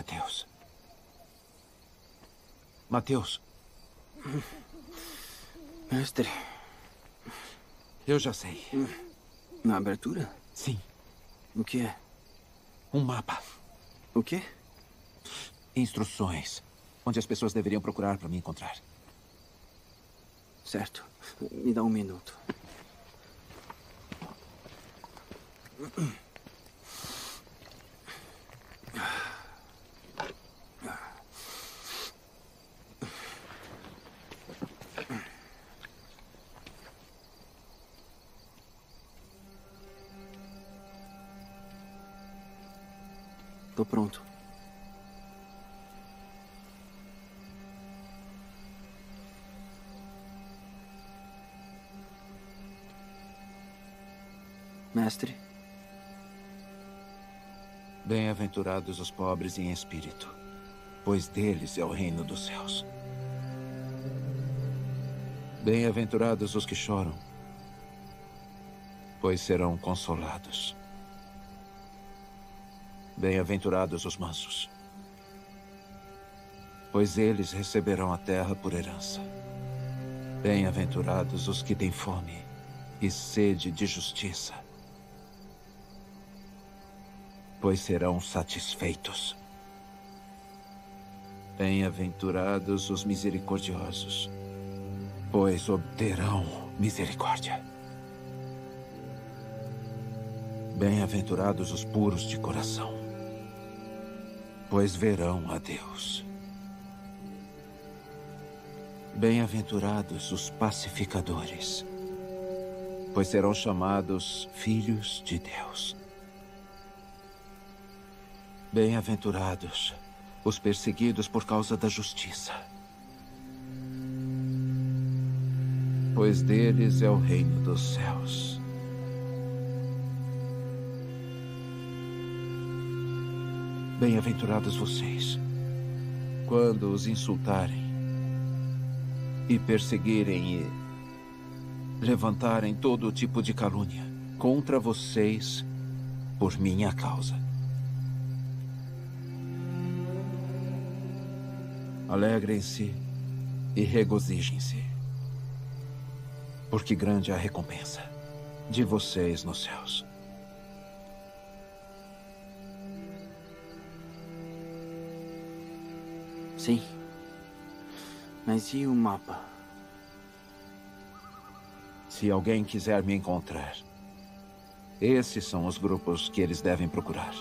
Mateus. Mateus. Mestre. Eu já sei. Na abertura? Sim. O que é? Um mapa. O quê? Instruções. Onde as pessoas deveriam procurar para me encontrar. Certo. Me dá um minuto. Pronto. Mestre, Bem-aventurados os pobres em espírito, pois deles é o reino dos céus. Bem-aventurados os que choram, pois serão consolados. Bem-aventurados os mansos, pois eles receberão a terra por herança. Bem-aventurados os que têm fome e sede de justiça, pois serão satisfeitos. Bem-aventurados os misericordiosos, pois obterão misericórdia. Bem-aventurados os puros de coração, pois verão a Deus. Bem-aventurados os pacificadores, pois serão chamados filhos de Deus. Bem-aventurados os perseguidos por causa da justiça, pois deles é o reino dos céus. Bem-aventurados vocês, quando os insultarem e perseguirem e levantarem todo tipo de calúnia contra vocês por minha causa. Alegrem-se e regozijem-se, porque grande é a recompensa de vocês nos céus. Sim. Mas e o mapa? Se alguém quiser me encontrar, esses são os grupos que eles devem procurar.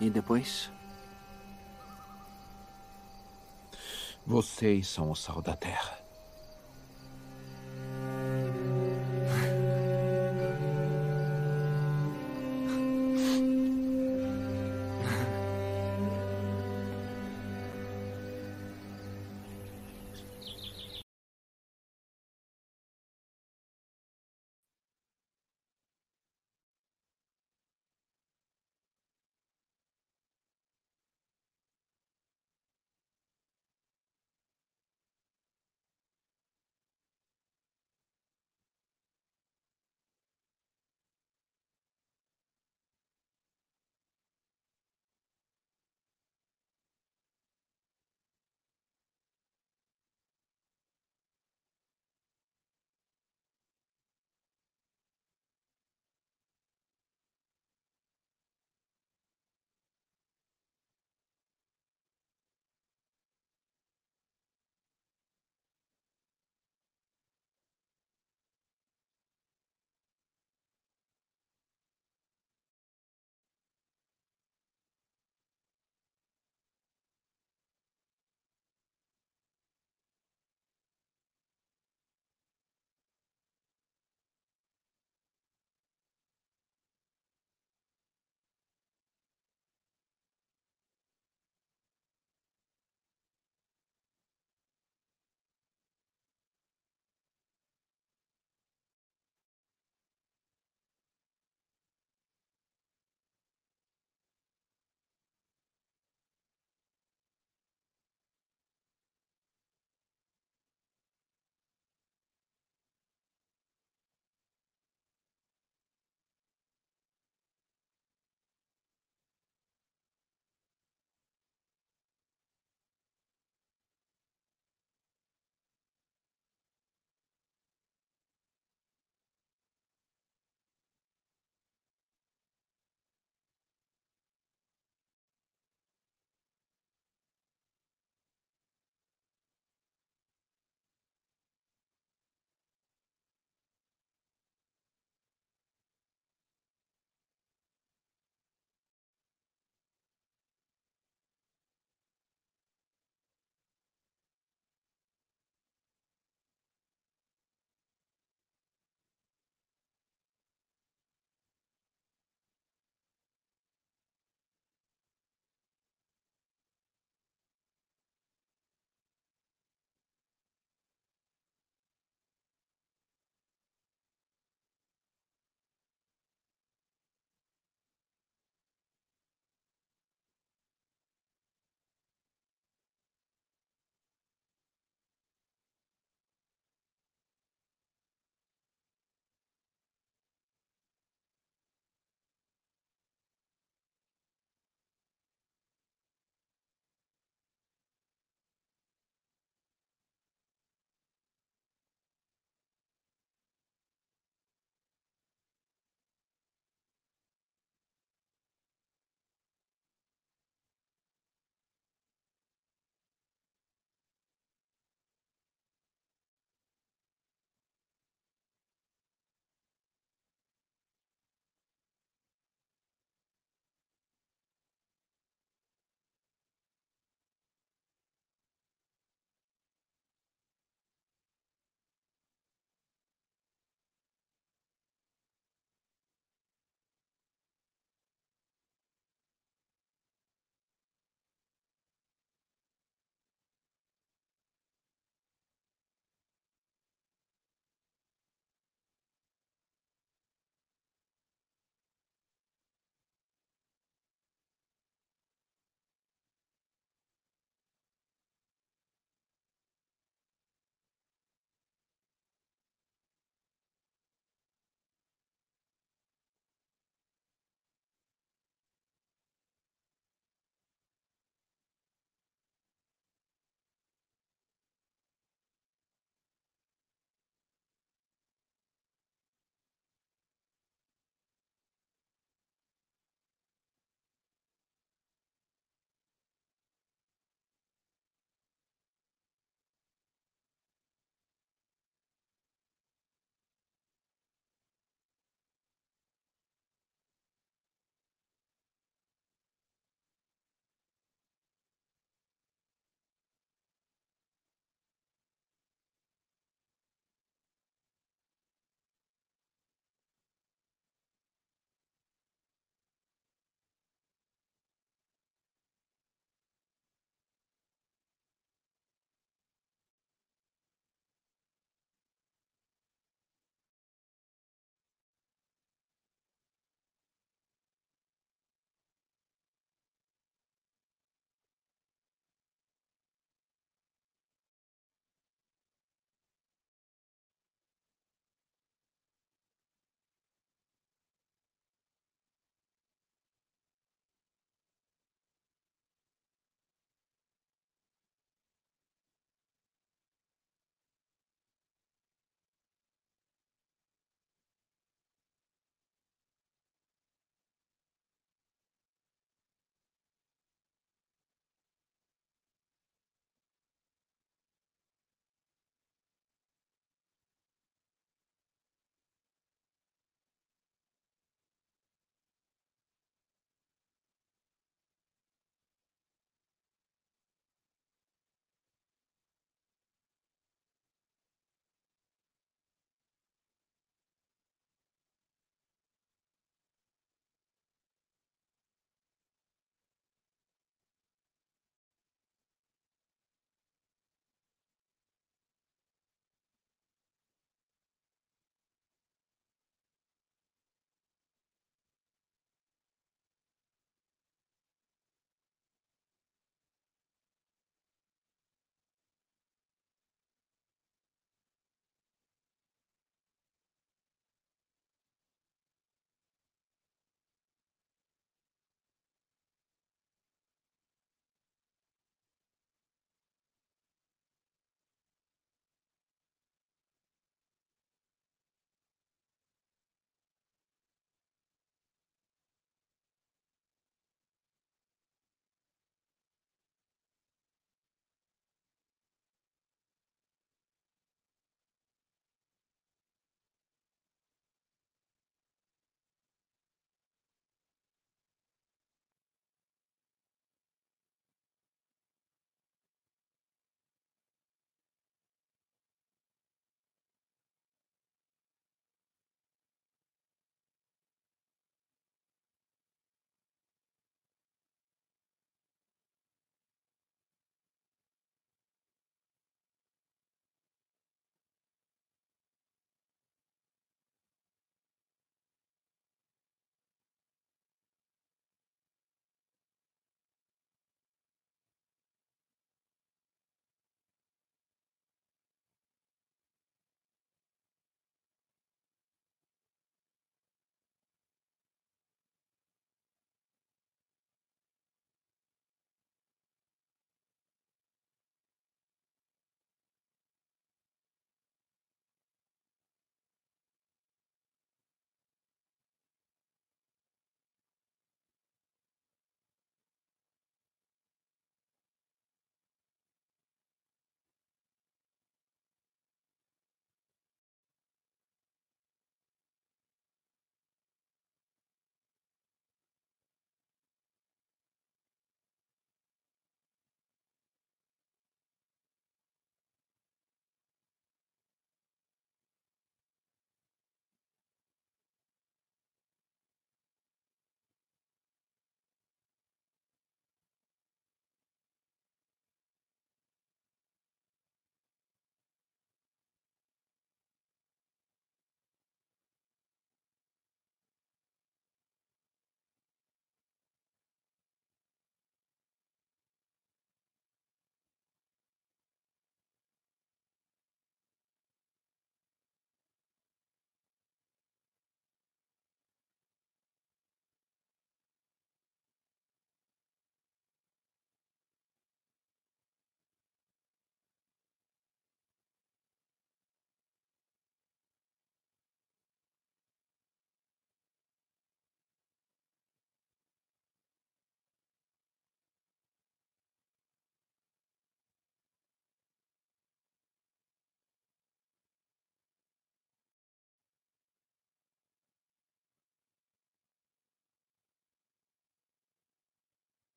E depois? Vocês são o sal da terra.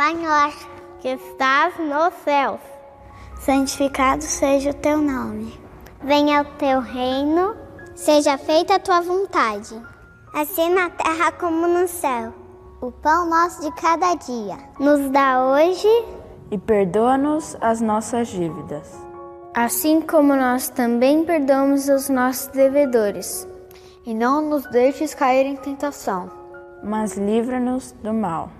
Pai nosso, que estás nos céus, santificado seja o teu nome. Venha o teu reino, seja feita a tua vontade, assim na terra como no céu. O pão nosso de cada dia nos dá hoje e perdoa-nos as nossas dívidas, assim como nós também perdoamos os nossos devedores. E não nos deixes cair em tentação, mas livra-nos do mal.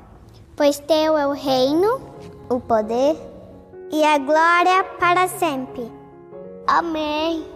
Pois teu é o reino, o poder e a glória para sempre. Amém.